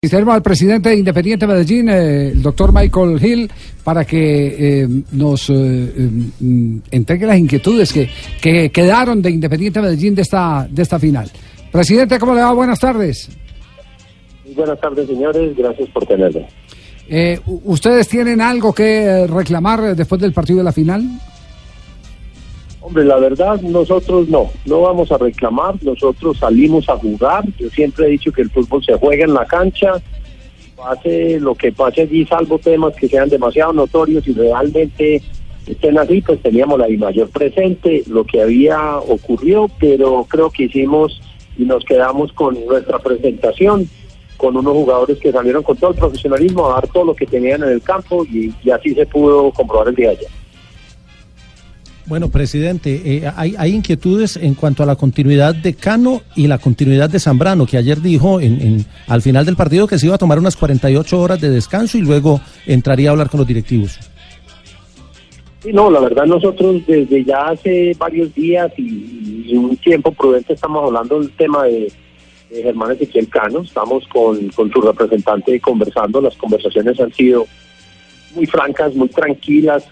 Tenemos al presidente de Independiente Medellín, eh, el doctor Michael Hill, para que eh, nos eh, eh, entregue las inquietudes que, que quedaron de Independiente Medellín de esta, de esta final. Presidente, ¿cómo le va? Buenas tardes. Buenas tardes, señores. Gracias por tenerme. Eh, ¿Ustedes tienen algo que reclamar después del partido de la final? Hombre, la verdad, nosotros no, no vamos a reclamar, nosotros salimos a jugar, yo siempre he dicho que el fútbol se juega en la cancha, pase lo que pase allí, salvo temas que sean demasiado notorios y realmente estén así, pues teníamos la mayor presente, lo que había ocurrió, pero creo que hicimos y nos quedamos con nuestra presentación, con unos jugadores que salieron con todo el profesionalismo a dar todo lo que tenían en el campo y, y así se pudo comprobar el día de ayer. Bueno, presidente, eh, hay, hay inquietudes en cuanto a la continuidad de Cano y la continuidad de Zambrano, que ayer dijo en, al final del partido que se iba a tomar unas 48 horas de descanso y luego entraría a hablar con los directivos. Sí, no, la verdad nosotros desde ya hace varios días y, un tiempo prudente estamos hablando del tema de, de Germán Ezequiel Cano, estamos con, con su representante conversando, las conversaciones han sido muy francas, muy tranquilas,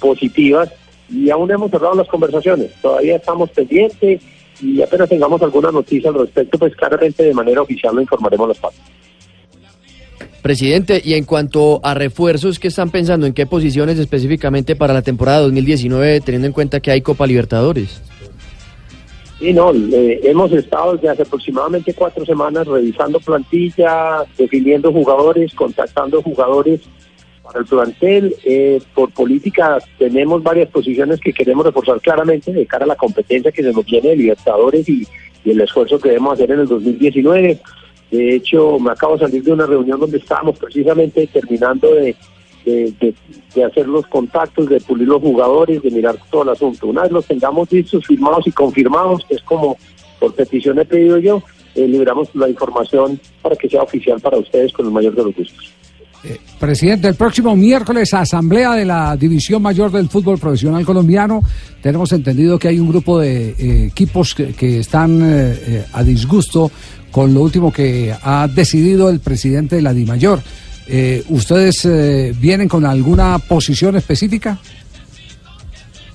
positivas y aún hemos cerrado las conversaciones, todavía estamos pendientes y apenas tengamos alguna noticia al respecto, pues claramente de manera oficial lo informaremos a las partes. Presidente, y en cuanto a refuerzos, ¿qué están pensando? ¿En qué posiciones específicamente para la temporada 2019, teniendo en cuenta que hay Copa Libertadores? Sí, no, eh, hemos estado desde hace aproximadamente cuatro semanas revisando plantilla, definiendo jugadores, contactando jugadores para el plantel. Eh, por política tenemos varias posiciones que queremos reforzar claramente de cara a la competencia que se nos viene de Libertadores y, el esfuerzo que debemos hacer en el 2019. De hecho, me acabo de salir de una reunión donde estábamos precisamente terminando de, de, de- hacer los contactos, de pulir los jugadores, de mirar todo el asunto. Una vez los tengamos listos, firmados y confirmados, es como por petición he pedido yo, eh, liberamos la información para que sea oficial para ustedes con el mayor de los gustos. Presidente, el próximo miércoles, asamblea de la División Mayor del Fútbol Profesional Colombiano. Tenemos entendido que hay un grupo de eh, equipos que, están eh, eh, a disgusto con lo último que ha decidido el presidente de la DIMAYOR. Eh, ¿Ustedes eh, vienen con alguna posición específica?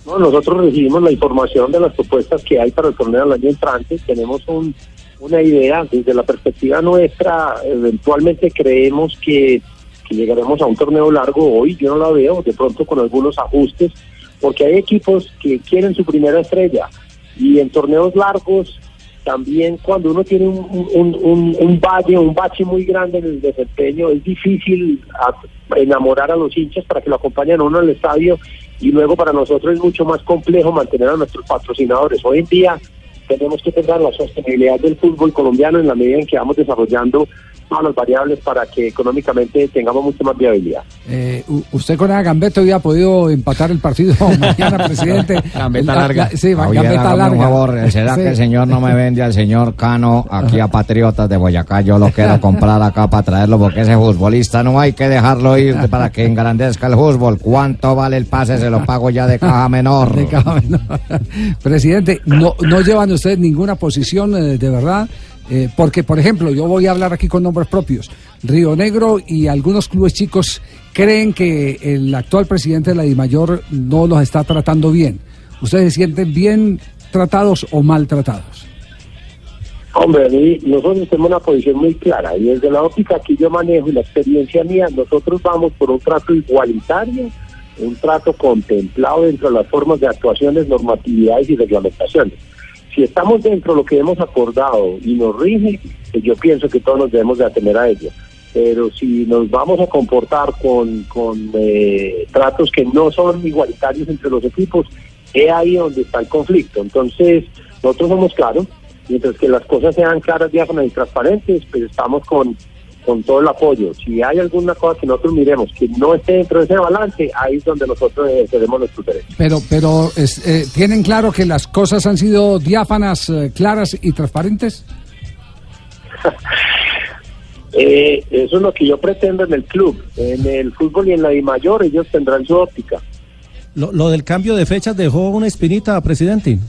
No, nosotros recibimos la información de las propuestas que hay para el torneo del año entrante. Tenemos un- una idea desde la perspectiva nuestra. Eventualmente creemos que, que llegaremos a un torneo largo. Hoy yo no la veo, de pronto con algunos ajustes, porque hay equipos que quieren su primera estrella. Y en torneos largos, también cuando uno tiene un, un, un, un valle, un bache muy grande en el desempeño, es difícil enamorar a los hinchas para que lo acompañen uno al estadio y luego para nosotros es mucho más complejo mantener a nuestros patrocinadores. Hoy en día tenemos que pensar en la sostenibilidad del fútbol colombiano en la medida en que vamos desarrollando todas las variables para que económicamente tengamos mucha más viabilidad. Eh, ¿Usted con la gambeta hubiera podido empatar el partido mañana, presidente? Gambeta La- larga. la- sí, Oye, hágame larga. un favor, ¿será Sí. que el señor no me vende al señor Cano aquí a Patriotas de Boyacá? Yo lo quiero comprar acá para traerlo porque ese futbolista no hay que dejarlo ir para que engrandezca el fútbol. ¿Cuánto vale el pase? Se lo pago ya de caja menor. De cada menor. Presidente, no, no llevan ustedes ninguna posición eh, de verdad, Eh, porque por ejemplo, yo voy a hablar aquí con nombres propios. Río Negro y algunos clubes chicos creen que el actual presidente de la DIMAYOR no los está tratando bien. ¿Ustedes se sienten bien tratados o maltratados? Hombre, a mí, nosotros tenemos una posición muy clara y desde la óptica que yo manejo y la experiencia mía, nosotros vamos por un trato igualitario, un trato contemplado dentro de las formas de actuaciones, normatividades y reglamentaciones. Si estamos dentro de lo que hemos acordado y nos rige, pues yo pienso que todos nos debemos de atener a ello. Pero si nos vamos a comportar con, con eh, tratos que no son igualitarios entre los equipos, es ahí donde está el conflicto. Entonces, nosotros somos claros, mientras que las cosas sean claras, diáfanas y transparentes, pues estamos con, con todo el apoyo. Si hay alguna cosa que nosotros miremos que no esté dentro de ese balance, ahí es donde nosotros tenemos nuestros derechos. Pero, pero eh, ¿tienen claro que las cosas han sido diáfanas, eh, claras y transparentes? Eh, eso es lo que yo pretendo en el club. En el fútbol y en la I mayor ellos tendrán su óptica. Lo, lo del cambio de fechas dejó una espinita, presidente.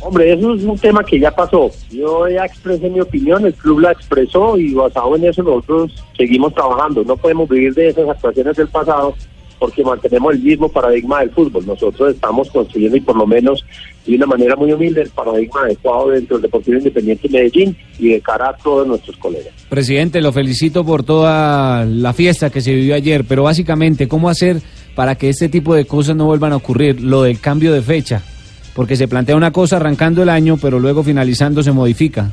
Hombre, eso es un tema que ya pasó. Yo ya expresé mi opinión, el club la expresó y basado en eso nosotros seguimos trabajando. No podemos vivir de esas actuaciones del pasado porque mantenemos el mismo paradigma del fútbol. Nosotros estamos construyendo y por lo menos de una manera muy humilde el paradigma adecuado dentro del Deportivo Independiente de Medellín y de cara a todos nuestros colegas. Presidente, lo felicito por toda la fiesta que se vivió ayer, pero básicamente, ¿cómo hacer para que este tipo de cosas no vuelvan a ocurrir? Lo del cambio de fecha porque se plantea una cosa arrancando el año, pero luego finalizando se modifica.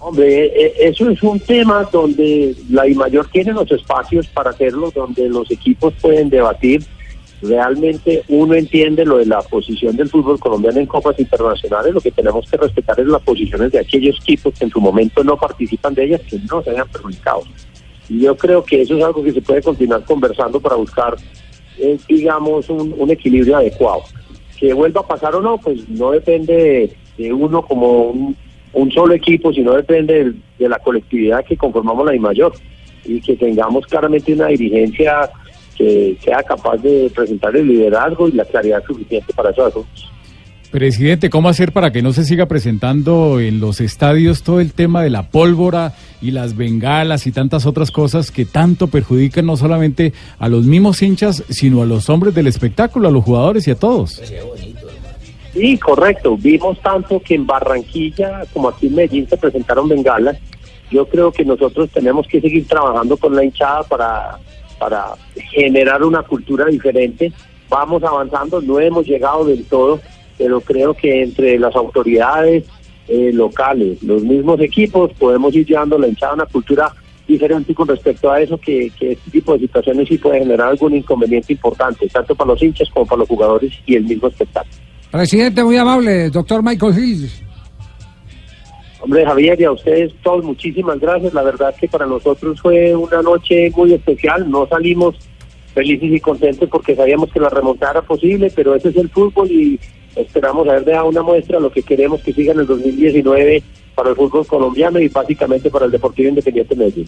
Hombre, e, e, eso es un tema donde la mayor tiene los espacios para hacerlo, donde los equipos pueden debatir. Realmente uno entiende lo de la posición del fútbol colombiano en copas internacionales, lo que tenemos que respetar es las posiciones de aquellos equipos que en su momento no participan de ellas, que no se hayan perjudicados. Y yo creo que eso es algo que se puede continuar conversando para buscar, eh, digamos, un equilibrio adecuado que vuelva a pasar o no, pues no depende de, uno como un, solo equipo, sino depende de, la colectividad que conformamos la mayor y que tengamos claramente una dirigencia que sea capaz de presentar el liderazgo y la claridad suficiente para esos asuntos. Presidente, ¿cómo hacer para que no se siga presentando en los estadios todo el tema de la pólvora y las bengalas y tantas otras cosas que tanto perjudican no solamente a los mismos hinchas, sino a los hombres del espectáculo, a los jugadores y a todos? Sí, correcto. Vimos tanto que en Barranquilla como aquí en Medellín se presentaron bengalas. Yo creo que nosotros tenemos que seguir trabajando con la hinchada para, para generar una cultura diferente. Vamos avanzando, no hemos llegado del todo pero creo que entre las autoridades eh, locales, los mismos equipos, podemos ir llevando la hinchada a una cultura diferente con respecto a eso, que, este tipo de situaciones sí puede generar algún inconveniente importante, tanto para los hinchas como para los jugadores y el mismo espectáculo. Presidente, muy amable, doctor Michael Hill. Hombre, Javier, y a ustedes todos muchísimas gracias. La verdad que para nosotros fue una noche muy especial. No salimos felices y contentos porque sabíamos que la remontada era posible, pero ese es el fútbol y esperamos haber dejado una muestra lo que queremos que siga en el 2019 para el fútbol colombiano y básicamente para el Deportivo Independiente de Medellín.